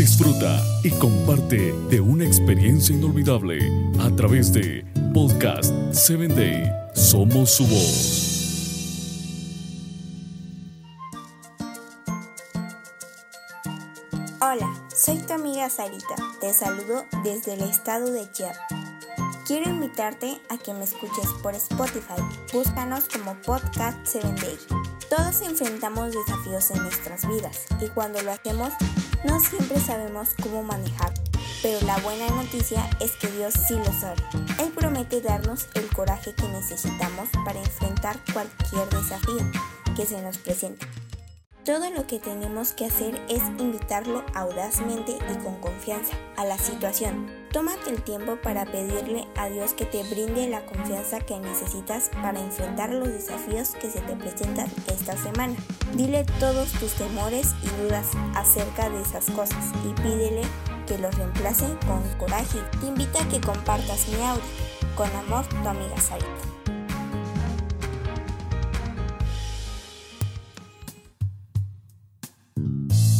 Disfruta y comparte de una experiencia inolvidable a través de Podcast 7 Day. Somos su voz. Hola, soy tu amiga Sarita. Te saludo desde el estado de Chiapas. Quiero invitarte a que me escuches por Spotify. Búscanos como Podcast 7 Day. Todos enfrentamos desafíos en nuestras vidas y cuando lo hacemos no siempre sabemos cómo manejar. Pero la buena noticia es que Dios sí lo sabe. Él promete darnos el coraje que necesitamos para enfrentar cualquier desafío que se nos presente. Todo lo que tenemos que hacer es invitarlo audazmente y con confianza a la situación. Tómate el tiempo para pedirle a Dios que te brinde la confianza que necesitas para enfrentar los desafíos que se te presentan esta semana. Dile todos tus temores y dudas acerca de esas cosas y pídele que los reemplace con coraje. Te invita a que compartas mi audio. Con amor, tu amiga Sarita.